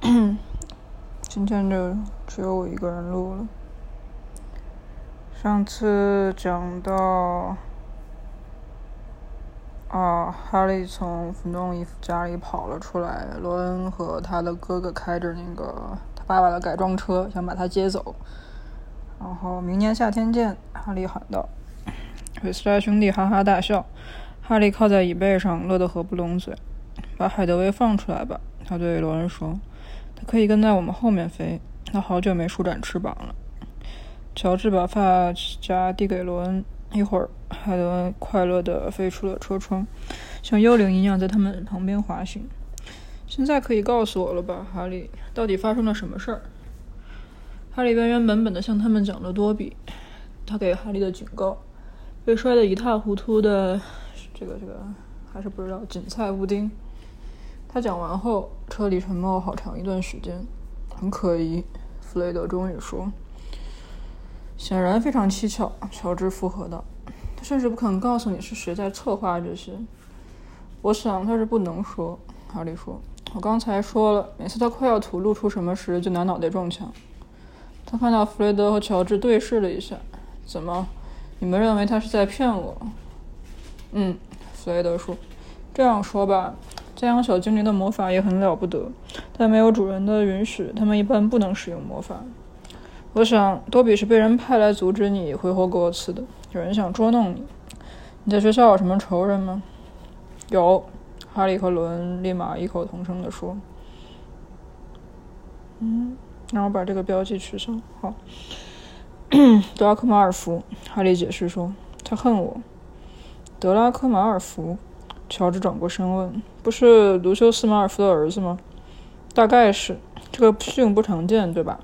今天就只有我一个人录了。上次讲到，啊，哈利从弗诺伊夫家里跑了出来，罗恩和他的哥哥开着那个他爸爸的改装车，想把他接走。然后明年夏天见，哈利喊道。韦斯莱兄弟哈哈大笑，哈利靠在椅背上，乐得合不拢嘴。把海德薇放出来吧，他对罗恩说。他可以跟在我们后面飞。他好久没舒展翅膀了。乔治把发夹递给罗恩。一会儿，海德温快乐地飞出了车窗，像幽灵一样在他们旁边滑行。现在可以告诉我了吧，哈利？到底发生了什么事儿？哈利原原本本地向他们讲了多比他给哈利的警告。被摔得一塌糊涂的这个这个还是不知道锦菜布丁。他讲完后，车里沉默好长一段时间。很可疑，弗雷德终于说：“显然非常蹊跷。”乔治附和道：“他甚至不肯告诉你是谁在策划这些。”我想他是不能说。哈利说：“我刚才说了，每次他快要吐露出什么时，就拿脑袋撞墙。”他看到弗雷德和乔治对视了一下。“怎么？”你们认为他是在骗我？嗯，弗雷德说：“这样说吧，家养小精灵的魔法也很了不得，但没有主人的允许，他们一般不能使用魔法。我想，多比是被人派来阻止你挥霍过沃茨的。有人想捉弄你。你在学校有什么仇人吗？”“有。”哈利和伦立马异口同声地说。“嗯，让我把这个标记取消。好。”德拉克马尔福，哈利解释说：“他恨我。”德拉克马尔福，乔治转过身问：“不是卢修斯马尔福的儿子吗？”“大概是。这个姓不常见，对吧？”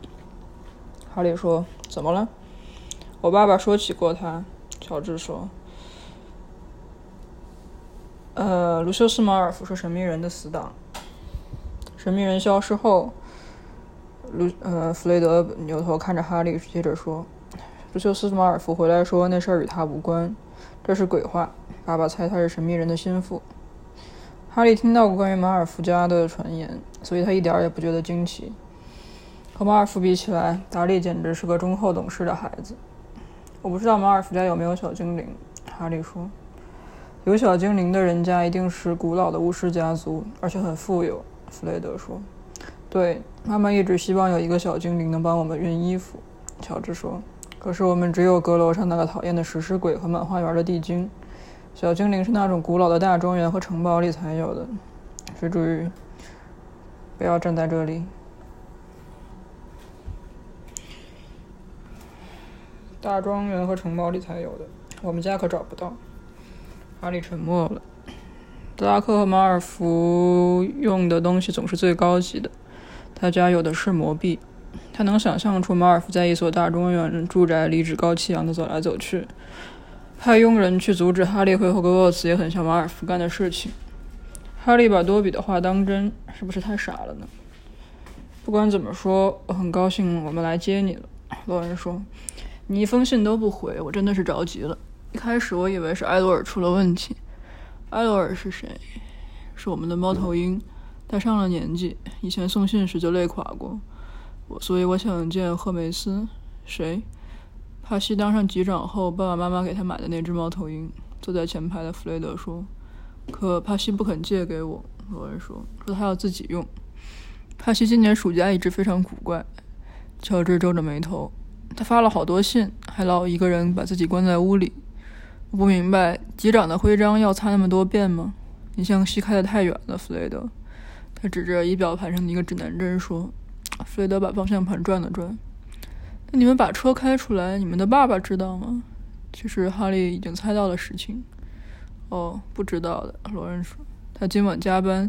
哈利说：“怎么了？”“我爸爸说起过他。”乔治说：“呃，卢修斯马尔福是神秘人的死党。神秘人消失后，卢呃弗雷德扭头看着哈利，接着说。”卢修斯·马尔福回来说：“那事儿与他无关，这是鬼话。爸爸猜他是神秘人的心腹。”哈利听到过关于马尔福家的传言，所以他一点也不觉得惊奇。和马尔福比起来，达利简直是个忠厚懂事的孩子。我不知道马尔福家有没有小精灵，哈利说：“有小精灵的人家一定是古老的巫师家族，而且很富有。”弗雷德说：“对，妈妈一直希望有一个小精灵能帮我们熨衣服。”乔治说。可是我们只有阁楼上那个讨厌的食尸鬼和满花园的地精，小精灵是那种古老的大庄园和城堡里才有的。是注意，不要站在这里。大庄园和城堡里才有的，我们家可找不到。哈利沉默了。德拉克和马尔福用的东西总是最高级的，他家有的是魔币。他能想象出马尔福在一所大庄园住宅里趾高气扬地走来走去，派佣人去阻止哈利和霍格沃茨，也很像马尔福干的事情。哈利把多比的话当真，是不是太傻了呢？不管怎么说，我很高兴我们来接你了。洛恩说：“你一封信都不回，我真的是着急了。一开始我以为是埃罗尔出了问题。埃罗尔是谁？是我们的猫头鹰。他上了年纪，以前送信时就累垮过。”我所以我想见赫梅斯，谁？帕西当上局长后，爸爸妈妈给他买的那只猫头鹰。坐在前排的弗雷德说：“可帕西不肯借给我。”罗恩说：“说他要自己用。”帕西今年暑假一直非常古怪。乔治皱着眉头，他发了好多信，还老一个人把自己关在屋里。我不明白，局长的徽章要擦那么多遍吗？你向西开的太远了，弗雷德。他指着仪表盘上的一个指南针说。弗雷德把方向盘转了转。你们把车开出来，你们的爸爸知道吗？其实哈利已经猜到了实情。哦，不知道的，罗恩说。他今晚加班，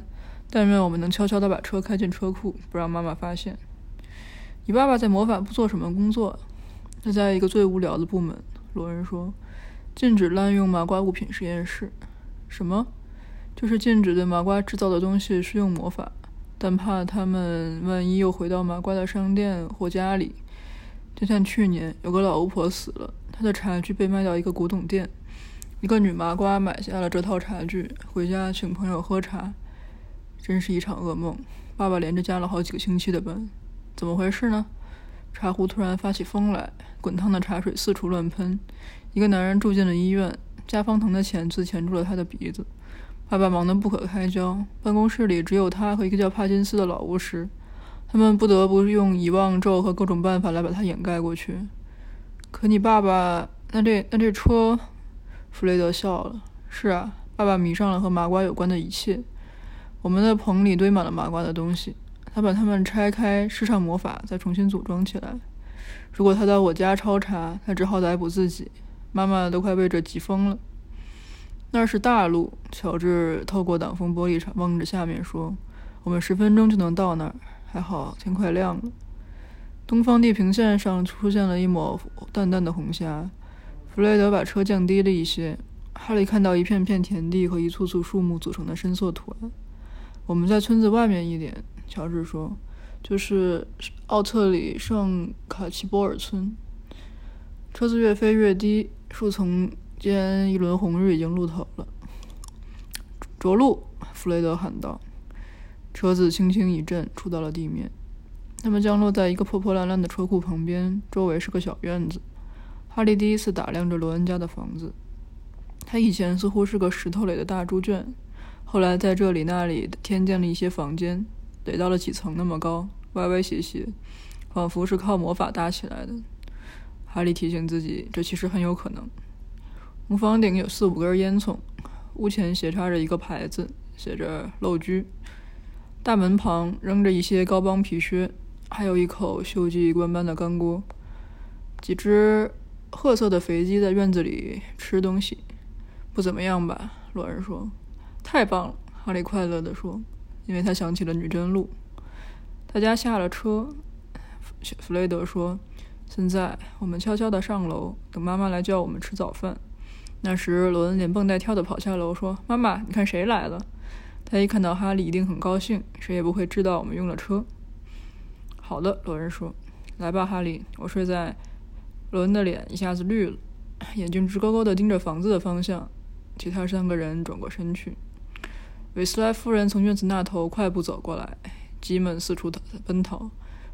但愿我们能悄悄地把车开进车库，不让妈妈发现。你爸爸在魔法部做什么工作？他在一个最无聊的部门。罗恩说：“禁止滥用麻瓜物品实验室。”什么？就是禁止对麻瓜制造的东西施用魔法。但怕他们万一又回到麻瓜的商店或家里，就像去年有个老巫婆死了，她的茶具被卖到一个古董店，一个女麻瓜买下了这套茶具，回家请朋友喝茶，真是一场噩梦。爸爸连着加了好几个星期的班，怎么回事呢？茶壶突然发起疯来，滚烫的茶水四处乱喷。一个男人住进了医院，加方藤的钳子钳住了他的鼻子。爸爸忙得不可开交，办公室里只有他和一个叫帕金斯的老巫师，他们不得不用遗忘咒和各种办法来把它掩盖过去。可你爸爸，那这那这车，弗雷德笑了。是啊，爸爸迷上了和麻瓜有关的一切。我们的棚里堆满了麻瓜的东西，他把它们拆开，施上魔法，再重新组装起来。如果他到我家抄查，他只好逮捕自己。妈妈都快被这急疯了。那是大路，乔治透过挡风玻璃望着下面说：“我们十分钟就能到那儿，还好天快亮了。”东方地平线上出现了一抹淡淡的红霞。弗雷德把车降低了一些，哈利看到一片片田地和一簇簇树木组成的深色图案。我们在村子外面一点，乔治说：“就是奥特里圣卡奇波尔村。”车子越飞越低，树丛。间一轮红日已经露头了。着陆！弗雷德喊道。车子轻轻一震，触到了地面。他们降落在一个破破烂烂的车库旁边，周围是个小院子。哈利第一次打量着罗恩家的房子。他以前似乎是个石头垒的大猪圈，后来在这里那里添建了一些房间，垒到了几层那么高，歪歪斜斜，仿佛是靠魔法搭起来的。哈利提醒自己，这其实很有可能。屋房顶有四五根烟囱，屋前斜插着一个牌子，写着“陋居”。大门旁扔着一些高帮皮靴，还有一口锈迹斑斑的干锅。几只褐色的肥鸡在院子里吃东西，不怎么样吧？罗恩说。“太棒了！”哈利快乐地说，因为他想起了女真路。大家下了车，弗雷德说：“现在我们悄悄地上楼，等妈妈来叫我们吃早饭。”那时，罗恩连蹦带跳地跑下楼，说：“妈妈，你看谁来了？”他一看到哈利，一定很高兴。谁也不会知道我们用了车。好的，罗恩说：“来吧，哈利。”我睡在罗恩的脸一下子绿了，眼睛直勾勾地盯着房子的方向。其他三个人转过身去。韦斯莱夫人从院子那头快步走过来，鸡们四处奔逃。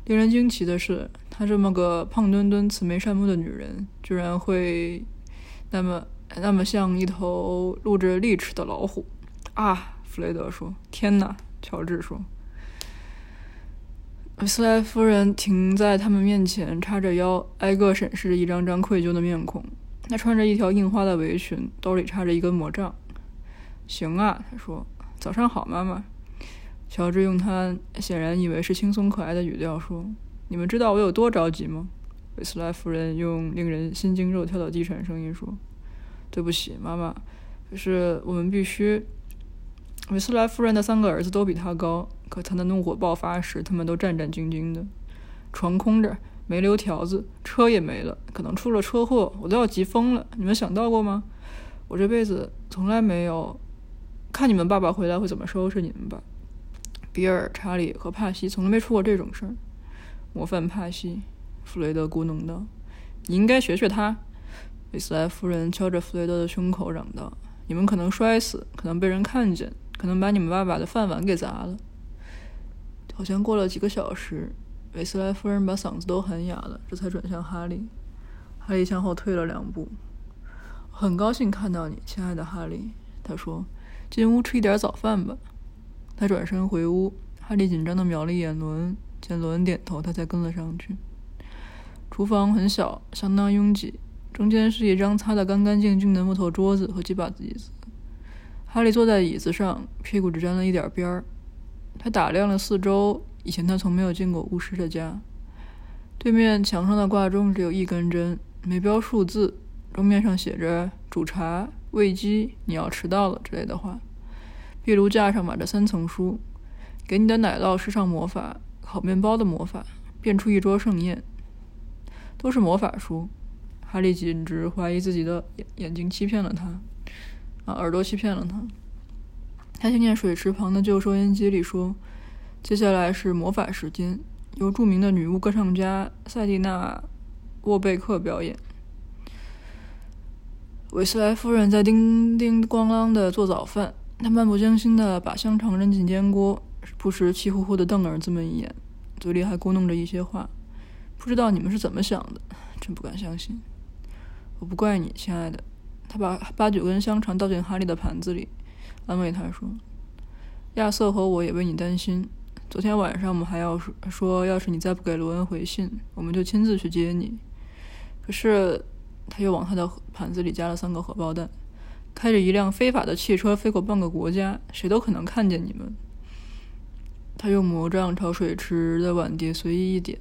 令人惊奇的是，她这么个胖墩墩、慈眉善目的女人，居然会那么……那么像一头露着利齿的老虎，啊！弗雷德说：“天哪！”乔治说：“斯莱夫人停在他们面前，叉着腰，挨个审视着一张张愧疚的面孔。她穿着一条印花的围裙，兜里插着一根魔杖。行啊，他说：“早上好，妈妈。”乔治用他显然以为是轻松可爱的语调说：“你们知道我有多着急吗？”韦斯莱夫人用令人心惊肉跳的低沉声音说。对不起，妈妈。可是我们必须。韦斯莱夫人的三个儿子都比他高，可他的怒火爆发时，他们都战战兢兢的。床空着，没留条子，车也没了，可能出了车祸，我都要急疯了。你们想到过吗？我这辈子从来没有看你们爸爸回来会怎么收拾你们吧。比尔、查理和帕西从来没出过这种事儿。模范帕西，弗雷德咕哝道：“你应该学学他。”韦斯莱夫人敲着弗雷德的胸口嚷道：“你们可能摔死，可能被人看见，可能把你们爸爸的饭碗给砸了。”好像过了几个小时，韦斯莱夫人把嗓子都喊哑了，这才转向哈利。哈利向后退了两步。“很高兴看到你，亲爱的哈利。”他说，“进屋吃一点早饭吧。”他转身回屋。哈利紧张的瞄了一眼罗恩，见罗恩点头，他才跟了上去。厨房很小，相当拥挤。中间是一张擦得干干净净的木头桌子和几把椅子。哈利坐在椅子上，屁股只沾了一点边儿。他打量了四周，以前他从没有进过巫师的家。对面墙上的挂钟只有一根针，没标数字，钟面上写着“煮茶、喂鸡、你要迟到了”之类的话。壁炉架上码着三层书：“给你的奶酪施上魔法，烤面包的魔法，变出一桌盛宴。”都是魔法书。哈利简直怀疑自己的眼眼睛欺骗了他，耳朵欺骗了他。他听见水池旁的旧收音机里说：“接下来是魔法时间，由著名的女巫歌唱家塞蒂娜·沃贝克表演。”韦斯莱夫人在叮叮咣啷的做早饭，她漫不经心的把香肠扔进煎锅，不时气呼呼地瞪儿子们一眼，嘴里还咕哝着一些话。不知道你们是怎么想的，真不敢相信。我不怪你，亲爱的。他把八九根香肠倒进哈利的盘子里，安慰他说：“亚瑟和我也为你担心。昨天晚上我们还要说，要是你再不给罗恩回信，我们就亲自去接你。可是……”他又往他的盘子里加了三个荷包蛋。开着一辆非法的汽车飞过半个国家，谁都可能看见你们。他用魔杖朝水池的碗碟随意一点，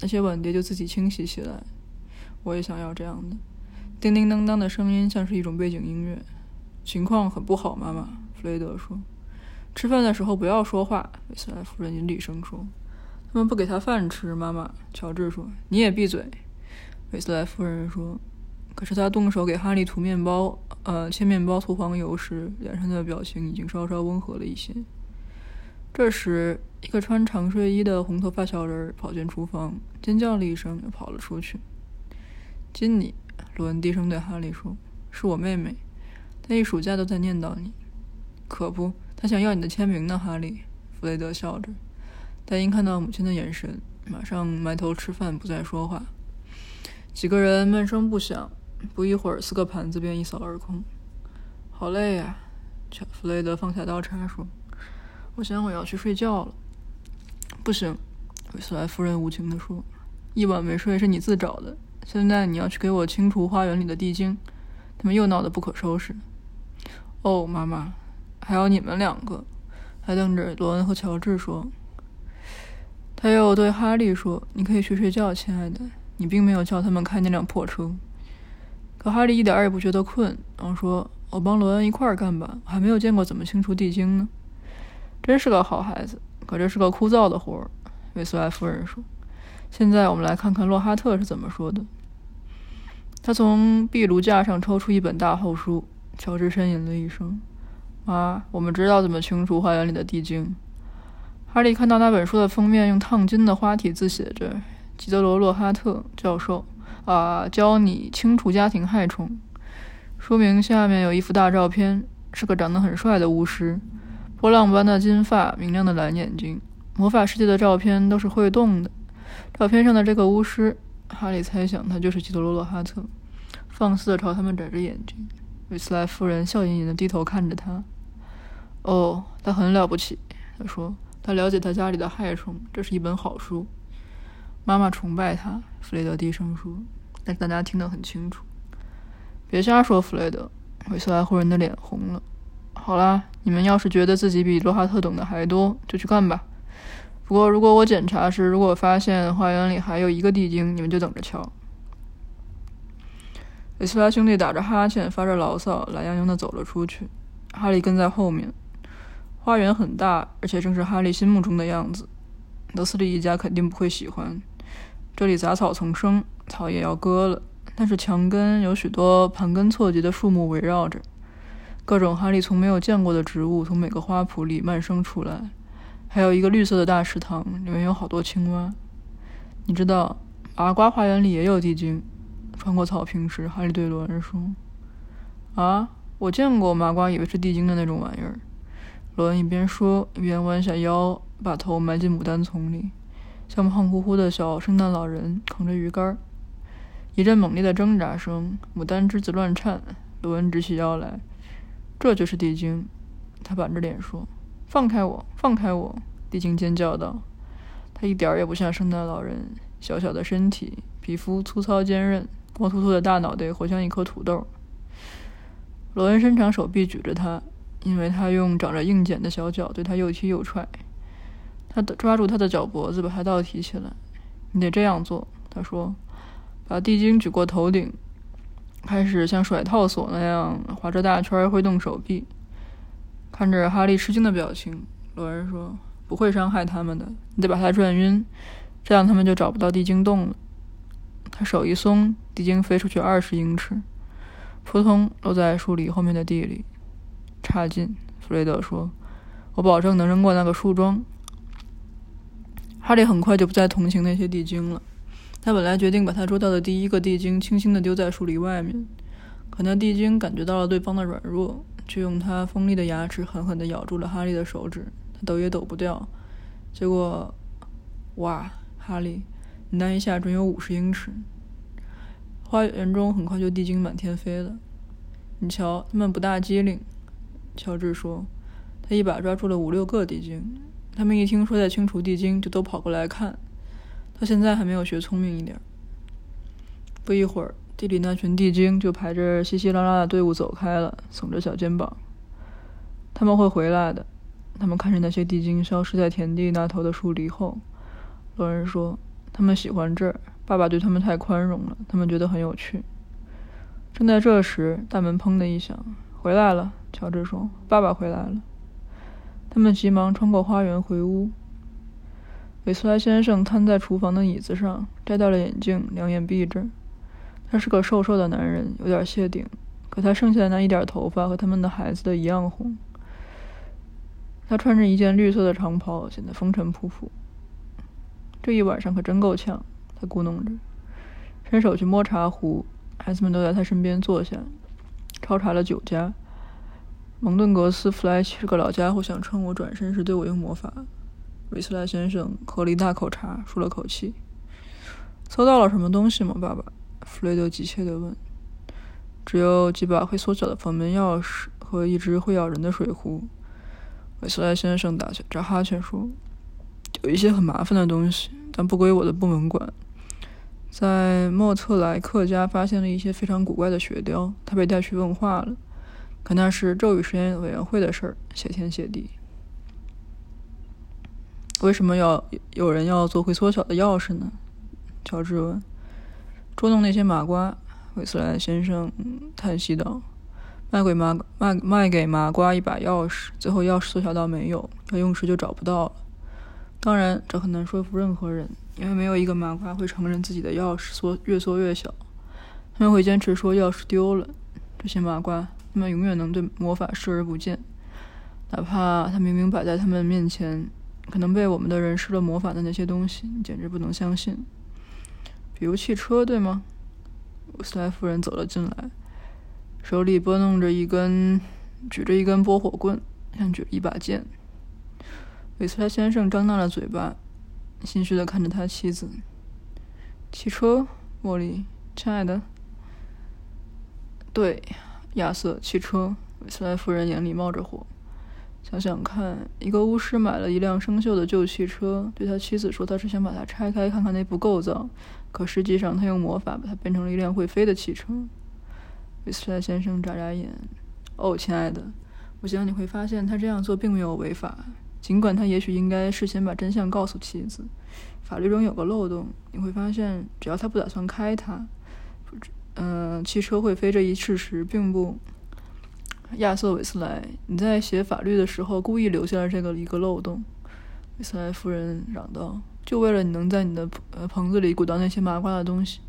那些碗碟就自己清洗起来。我也想要这样的。叮叮当当的声音像是一种背景音乐。情况很不好，妈妈。弗雷德说：“吃饭的时候不要说话。”韦斯莱夫人严厉声说：“他们不给他饭吃。”妈妈。乔治说：“你也闭嘴。”韦斯莱夫人说。可是他动手给哈利涂面包，呃，切面包涂黄油时，脸上的表情已经稍稍温和了一些。这时，一个穿长睡衣的红头发小人跑进厨房，尖叫了一声，又跑了出去。金妮，罗恩低声对哈利说：“是我妹妹，她一暑假都在念叨你。”可不，她想要你的签名呢，哈利。弗雷德笑着，但因看到母亲的眼神，马上埋头吃饭，不再说话。几个人闷声不响。不一会儿，四个盘子便一扫而空。好累呀，弗雷德放下刀叉说：“我想我要去睡觉了。”不行，韦斯莱夫人无情地说：“一晚没睡是你自找的。现在你要去给我清除花园里的地精，他们又闹得不可收拾。”哦，妈妈，还有你们两个，还瞪着罗恩和乔治说。他又对哈利说：“你可以去睡觉，亲爱的。你并没有叫他们开那辆破车。”可哈利一点也不觉得困，然后说：“我帮罗恩一块儿干吧，我还没有见过怎么清除地精呢。”真是个好孩子，可这是个枯燥的活儿。”韦斯莱夫人说。“现在我们来看看洛哈特是怎么说的。”他从壁炉架上抽出一本大厚书。乔治呻吟了一声：“妈，我们知道怎么清除花园里的地精。”哈利看到那本书的封面用烫金的花体字写着：“吉德罗·洛哈特教授。”啊，教你清除家庭害虫。书名下面有一幅大照片，是个长得很帅的巫师，波浪般的金发，明亮的蓝眼睛。魔法世界的照片都是会动的。照片上的这个巫师，哈利猜想他就是基德罗·洛哈特，放肆地朝他们眨着眼睛。韦斯莱夫人笑吟吟地低头看着他。哦，他很了不起，他说，他了解他家里的害虫。这是一本好书。妈妈崇拜他，弗雷德低声说，但是大家听得很清楚。别瞎说，弗雷德。韦斯莱夫人的脸红了。好啦，你们要是觉得自己比罗哈特懂得还多，就去干吧。不过，如果我检查时如果发现花园里还有一个地精，你们就等着瞧。韦斯拉兄弟打着哈欠，发着牢骚，懒洋洋地走了出去。哈利跟在后面。花园很大，而且正是哈利心目中的样子。德斯利一家肯定不会喜欢。这里杂草丛生，草也要割了，但是墙根有许多盘根错节的树木围绕着，各种哈利从没有见过的植物从每个花圃里蔓生出来，还有一个绿色的大池塘，里面有好多青蛙。你知道，麻瓜花园里也有地精。穿过草坪时，哈利对罗恩说：“啊，我见过麻瓜以为是地精的那种玩意儿。”罗恩一边说，一边弯下腰，把头埋进牡丹丛里。像胖乎乎的小圣诞老人扛着鱼竿，一阵猛烈的挣扎声，牡丹枝子乱颤。罗恩直起腰来，这就是地精。他板着脸说：“放开我，放开我！”地精尖叫道。他一点儿也不像圣诞老人，小小的身体，皮肤粗糙坚韧，光秃秃的大脑袋活像一颗土豆。罗恩伸长手臂举着他，因为他用长着硬茧的小脚对他又踢又踹。他抓住他的脚脖子，把他倒提起来。你得这样做，他说，把地精举过头顶，开始像甩套索那样划着大圈，挥动手臂。看着哈利吃惊的表情，罗恩说：“不会伤害他们的。你得把他转晕，这样他们就找不到地精洞了。”他手一松，地精飞出去二十英尺，扑通落在树篱后面的地里。差劲，弗雷德说：“我保证能扔过那个树桩。”哈利很快就不再同情那些地精了。他本来决定把他捉到的第一个地精轻轻地丢在树篱外面，可那地精感觉到了对方的软弱，却用它锋利的牙齿狠狠地咬住了哈利的手指。他抖也抖不掉。结果，哇，哈利，你那一下准有五十英尺。花园中很快就地精满天飞了。你瞧，他们不大机灵。乔治说，他一把抓住了五六个地精。他们一听说在清除地精，就都跑过来看。到现在还没有学聪明一点。不一会儿，地里那群地精就排着稀稀拉拉的队伍走开了，耸着小肩膀。他们会回来的。他们看着那些地精消失在田地那头的树篱后，老人说：“他们喜欢这儿，爸爸对他们太宽容了，他们觉得很有趣。”正在这时，大门砰的一响，“回来了。”乔治说，“爸爸回来了。”他们急忙穿过花园回屋。韦斯莱先生瘫在厨房的椅子上，摘掉了眼镜，两眼闭着。他是个瘦瘦的男人，有点谢顶，可他剩下的那一点头发和他们的孩子的一样红。他穿着一件绿色的长袍，显得风尘仆仆。这一晚上可真够呛，他咕哝着，伸手去摸茶壶。孩子们都在他身边坐下，抄查了酒家。蒙顿格斯·弗莱奇是个老家伙，想趁我转身时对我用魔法。韦斯莱先生喝了一大口茶，舒了口气。搜到了什么东西吗，爸爸？弗雷德急切地问。只有几把会缩小的房门钥匙和一只会咬人的水壶。韦斯莱先生打着哈欠说：“有一些很麻烦的东西，但不归我的部门管。在莫特莱克家发现了一些非常古怪的雪雕，他被带去问话了。可那是咒语实验委员会的事儿，谢天谢地。为什么要有人要做会缩小的钥匙呢？”乔治问。“捉弄那些麻瓜。”韦斯莱先生叹息道。卖给麻卖卖给麻瓜一把钥匙，最后钥匙缩小到没有，要用时就找不到了。当然，这很难说服任何人，因为没有一个麻瓜会承认自己的钥匙缩越缩越小。他们会坚持说钥匙丢了。这些麻瓜，他们永远能对魔法视而不见，哪怕他明明摆在他们面前，可能被我们的人施了魔法的那些东西，你简直不能相信。比如汽车，对吗？斯莱夫人走了进来。手里拨弄着一根，举着一根拨火棍，像举一把剑。韦斯莱先生张大了嘴巴，心虚的看着他妻子。汽车，茉莉，亲爱的。对，亚瑟，汽车。韦斯莱夫人眼里冒着火。想想看，一个巫师买了一辆生锈的旧汽车，对他妻子说他是想把它拆开看看内部构造，可实际上他用魔法把它变成了一辆会飞的汽车。韦斯莱先生眨眨眼。“哦，亲爱的，我想你会发现他这样做并没有违法，尽管他也许应该事先把真相告诉妻子。法律中有个漏洞，你会发现，只要他不打算开它，嗯，汽车会飞这一事实并不。”亚瑟·韦斯莱，你在写法律的时候故意留下了这个一个漏洞。”韦斯莱夫人嚷道，“就为了你能在你的呃棚子里鼓捣那些麻瓜的东西。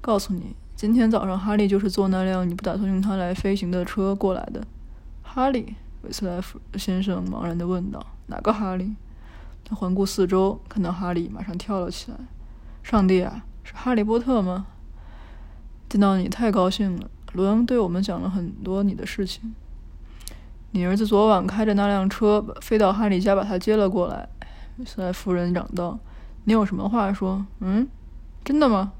告诉你。”今天早上，哈利就是坐那辆你不打算用它来飞行的车过来的。哈利，韦斯莱夫先生茫然地问道：“哪个哈利？”他环顾四周，看到哈利，马上跳了起来。“上帝啊，是哈利波特吗？”见到你太高兴了。罗恩对我们讲了很多你的事情。你儿子昨晚开着那辆车飞到哈利家，把他接了过来。韦斯莱夫人嚷道：“你有什么话说？嗯，真的吗？”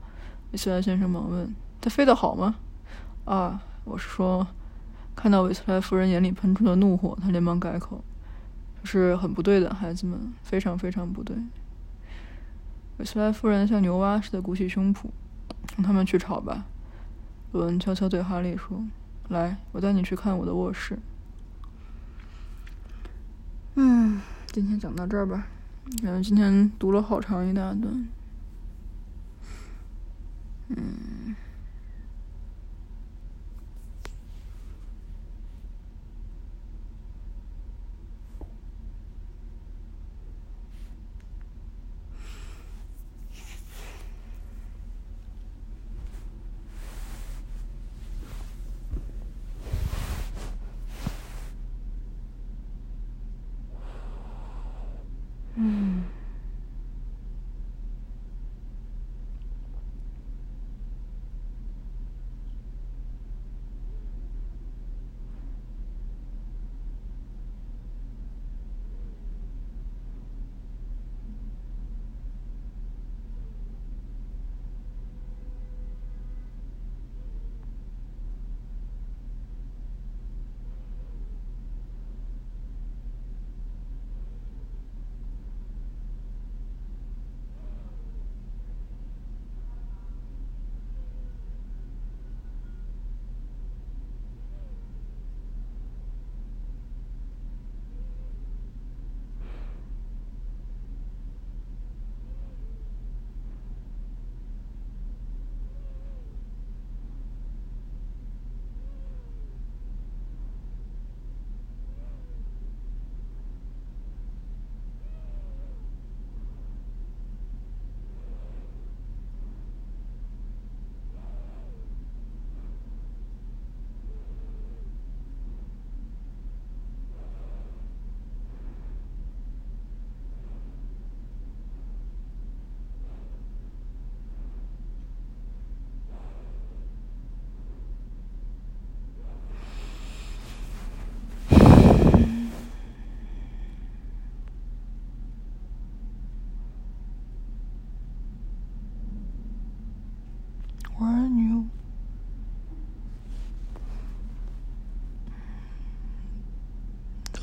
韦斯莱先生忙问。他飞得好吗？啊，我是说，看到韦斯莱夫人眼里喷出的怒火，他连忙改口：“是很不对的，孩子们，非常非常不对。”韦斯莱夫人像牛蛙似的鼓起胸脯：“让他们去吵吧。”罗恩悄悄对哈利说：“来，我带你去看我的卧室。”嗯，今天讲到这儿吧。嗯，今天读了好长一大段。嗯。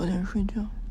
早点睡觉。